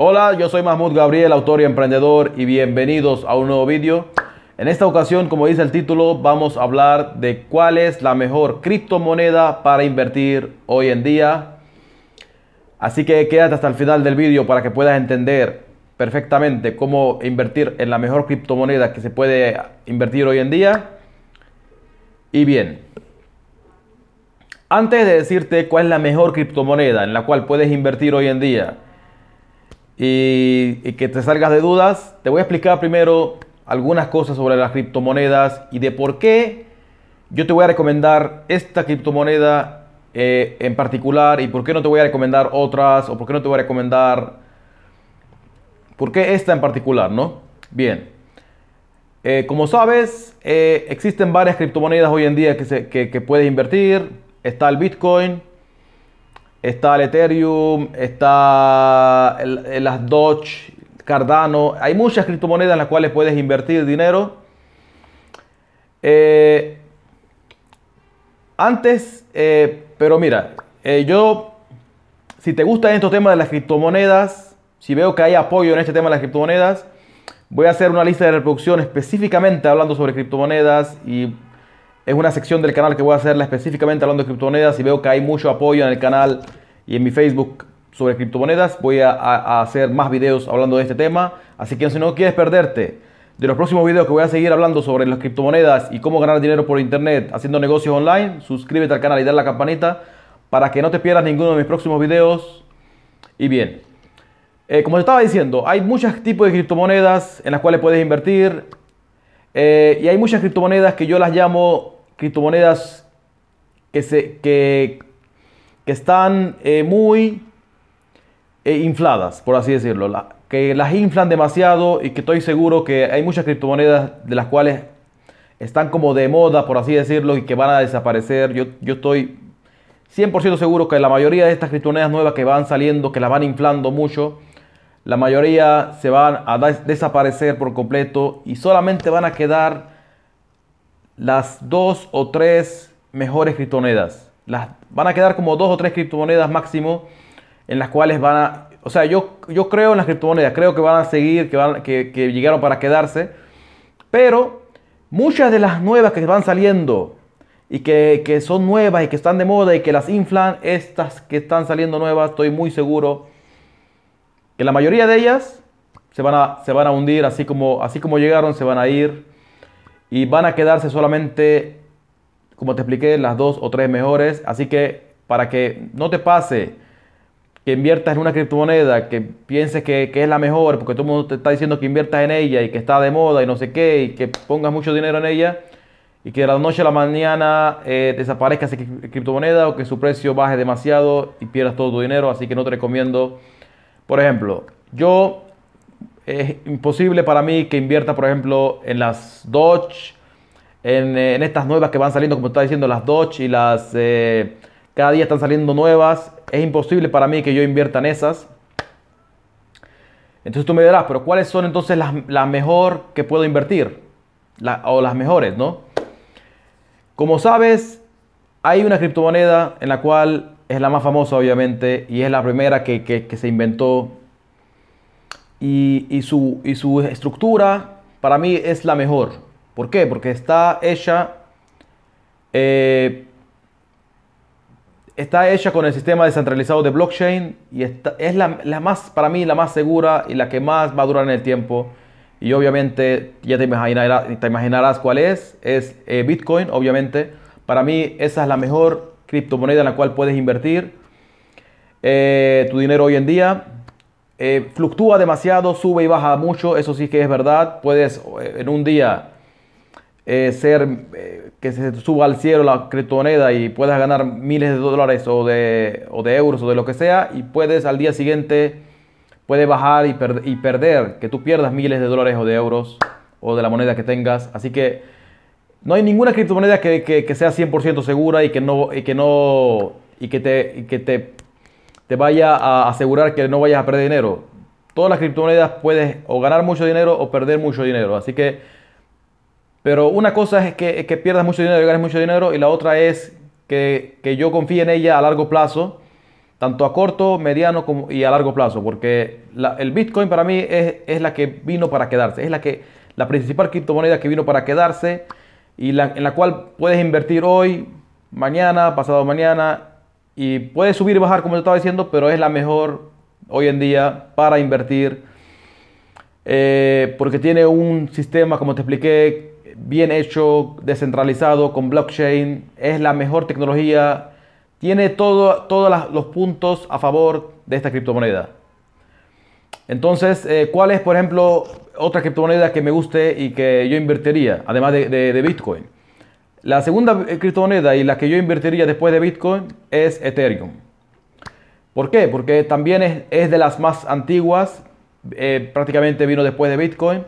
Hola, yo soy Mahmoud Gabriel, autor y emprendedor, y bienvenidos a un nuevo vídeo. En esta ocasión, como dice el título, vamos a hablar de cuál es la mejor criptomoneda para invertir hoy en día. Así que quédate hasta el final del vídeo para que puedas entender perfectamente cómo invertir en la mejor criptomoneda que se puede invertir hoy en día. Y bien, antes de decirte cuál es la mejor criptomoneda en la cual puedes invertir hoy en día, y, que te salgas de dudas, te voy a explicar primero algunas cosas sobre las criptomonedas y de por qué yo te voy a recomendar esta criptomoneda eh, en particular y por qué no te voy a recomendar otras o por qué no te voy a recomendar... ¿Por qué esta en particular, no? Bien. Eh, como sabes, eh, existen varias criptomonedas hoy en día que, se, que puedes invertir. Está el Bitcoin, está el Ethereum, está las Doge, Cardano. Hay muchas criptomonedas en las cuales puedes invertir dinero. Eh, antes, eh, pero mira, eh, yo, si te gustan estos temas de las criptomonedas, si veo que hay apoyo en este tema de las criptomonedas, voy a hacer una lista de reproducción específicamente hablando sobre criptomonedas y es una sección del canal que voy a hacerla específicamente hablando de criptomonedas y veo que hay mucho apoyo en el canal y en mi Facebook sobre criptomonedas. Voy a, hacer más videos hablando de este tema. Así que si no quieres perderte de los próximos videos que voy a seguir hablando sobre las criptomonedas y cómo ganar dinero por internet haciendo negocios online, suscríbete al canal y dale la campanita para que no te pierdas ninguno de mis próximos videos. Y bien, eh, como te estaba diciendo, hay muchos tipos de criptomonedas en las cuales puedes invertir. Eh, y hay muchas criptomonedas que yo las llamo criptomonedas que, se, que, que están eh, muy eh, infladas, por así decirlo. que las inflan demasiado y que estoy seguro que hay muchas criptomonedas de las cuales están como de moda, por así decirlo, y que van a desaparecer. Yo, yo estoy 100% seguro que la mayoría de estas criptomonedas nuevas que van saliendo, que las van inflando mucho, la mayoría se van a desaparecer por completo y solamente van a quedar las dos o tres mejores criptomonedas. Las, van a quedar como dos o tres criptomonedas máximo en las cuales van a... O sea, yo, yo creo en las criptomonedas, creo que van a seguir, que, van, que, llegaron para quedarse. Pero muchas de las nuevas que van saliendo y que, que, son nuevas y que están de moda y que las inflan, estas que están saliendo nuevas, estoy muy seguro que la mayoría de ellas se van a, se van a hundir, así como, así como llegaron, se van a ir y van a quedarse solamente, como te expliqué, las dos o tres mejores. Así que para que no te pase que inviertas en una criptomoneda, que pienses que, es la mejor, porque todo el mundo te está diciendo que inviertas en ella y que está de moda y no sé qué, y que pongas mucho dinero en ella, y que de la noche a la mañana eh, desaparezca esa criptomoneda o que su precio baje demasiado y pierdas todo tu dinero. Así que no te recomiendo. Por ejemplo, yo es imposible para mí que invierta, por ejemplo, en las Dodge, en, en estas nuevas que van saliendo, como está diciendo, las Dodge y las... Eh, cada día están saliendo nuevas. Es imposible para mí que yo invierta en esas. Entonces tú me dirás, pero ¿cuáles son entonces las, las mejor que puedo invertir? o las mejores, ¿no? Como sabes, hay una criptomoneda en la cual es la más famosa, obviamente, y es la primera que, que se inventó y, su, y su estructura para mí es la mejor. ¿Por qué? Porque está hecha, eh, está hecha con el sistema descentralizado de blockchain y es la, más, para mí, la más segura y la que más va a durar en el tiempo. Y obviamente ya te imaginarás, te imaginarás cuál es. Es eh, Bitcoin, obviamente. Para mí esa es la mejor criptomoneda en la cual puedes invertir eh, tu dinero hoy en día. Eh, fluctúa demasiado, sube y baja mucho, eso sí que es verdad. Puedes eh, en un día eh, ser que se suba al cielo la criptomoneda y puedas ganar miles de dólares o de, euros o de lo que sea, y puedes al día siguiente puede bajar y, y, perder, que tú pierdas miles de dólares o de euros o de la moneda que tengas. Así que no hay ninguna criptomoneda que, que, sea 100% segura y que no y que no y que te, y que te te vaya a asegurar que no vayas a perder dinero. Todas las criptomonedas puedes o ganar mucho dinero o perder mucho dinero. Así que, pero una cosa es que, que pierdas mucho dinero y ganes mucho dinero y la otra es que, yo confíe en ella a largo plazo tanto a corto, mediano como, y a largo plazo, porque el Bitcoin para mí es, la que vino para quedarse, es la, que, la principal criptomoneda que vino para quedarse y en la cual puedes invertir hoy, mañana, pasado mañana y puede subir y bajar como te estaba diciendo, pero es la mejor hoy en día para invertir eh, porque tiene un sistema, como te expliqué, bien hecho, descentralizado, con blockchain, es la mejor tecnología tiene todo, todos los puntos a favor de esta criptomoneda. Entonces, eh, ¿cuál es, por ejemplo, otra criptomoneda que me guste y que yo invertiría, además de, Bitcoin? La segunda eh, criptomoneda y la que yo invertiría después de Bitcoin es Ethereum. ¿Por qué? Porque también es, de las más antiguas, eh, prácticamente vino después de Bitcoin.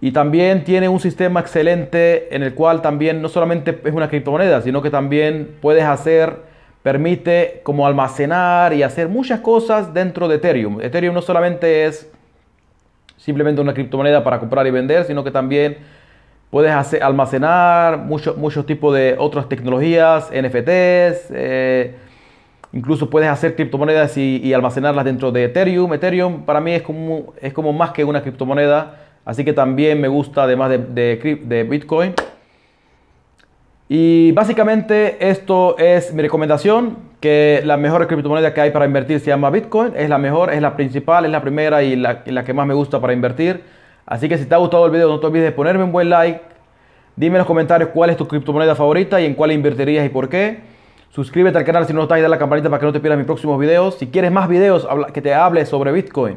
Y también tiene un sistema excelente en el cual también no solamente es una criptomoneda, sino que también puedes hacer permite como almacenar y hacer muchas cosas dentro de Ethereum. Ethereum no solamente es simplemente una criptomoneda para comprar y vender, sino que también puedes almacenar muchos muchos tipos de otras tecnologías, NFTs, eh, incluso puedes hacer criptomonedas y, almacenarlas dentro de Ethereum. Ethereum para mí es como, es como más que una criptomoneda, así que también me gusta además de, Bitcoin. Y básicamente esto es mi recomendación, que la mejor criptomoneda que hay para invertir se llama Bitcoin, es la mejor, es la principal, es la primera y la, que más me gusta para invertir. Así que si te ha gustado el video no te olvides de ponerme un buen like, dime en los comentarios cuál es tu criptomoneda favorita y en cuál invertirías y por qué. Suscríbete al canal si no estás y dale la campanita para que no te pierdas mis próximos videos. Si quieres más videos que te hable sobre Bitcoin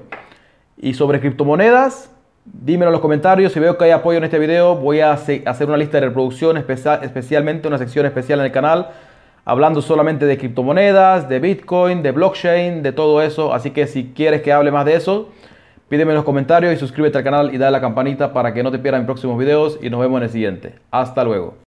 y sobre criptomonedas, Dímelo en los comentarios. Si veo que hay apoyo en este video, voy a hacer una lista de reproducción, especialmente una sección especial en el canal, hablando solamente de criptomonedas, de Bitcoin, de blockchain, de todo eso. Así que si quieres que hable más de eso, pídeme en los comentarios y suscríbete al canal y dale a la campanita para que no te pierdas mis próximos videos. Y nos vemos en el siguiente. Hasta luego.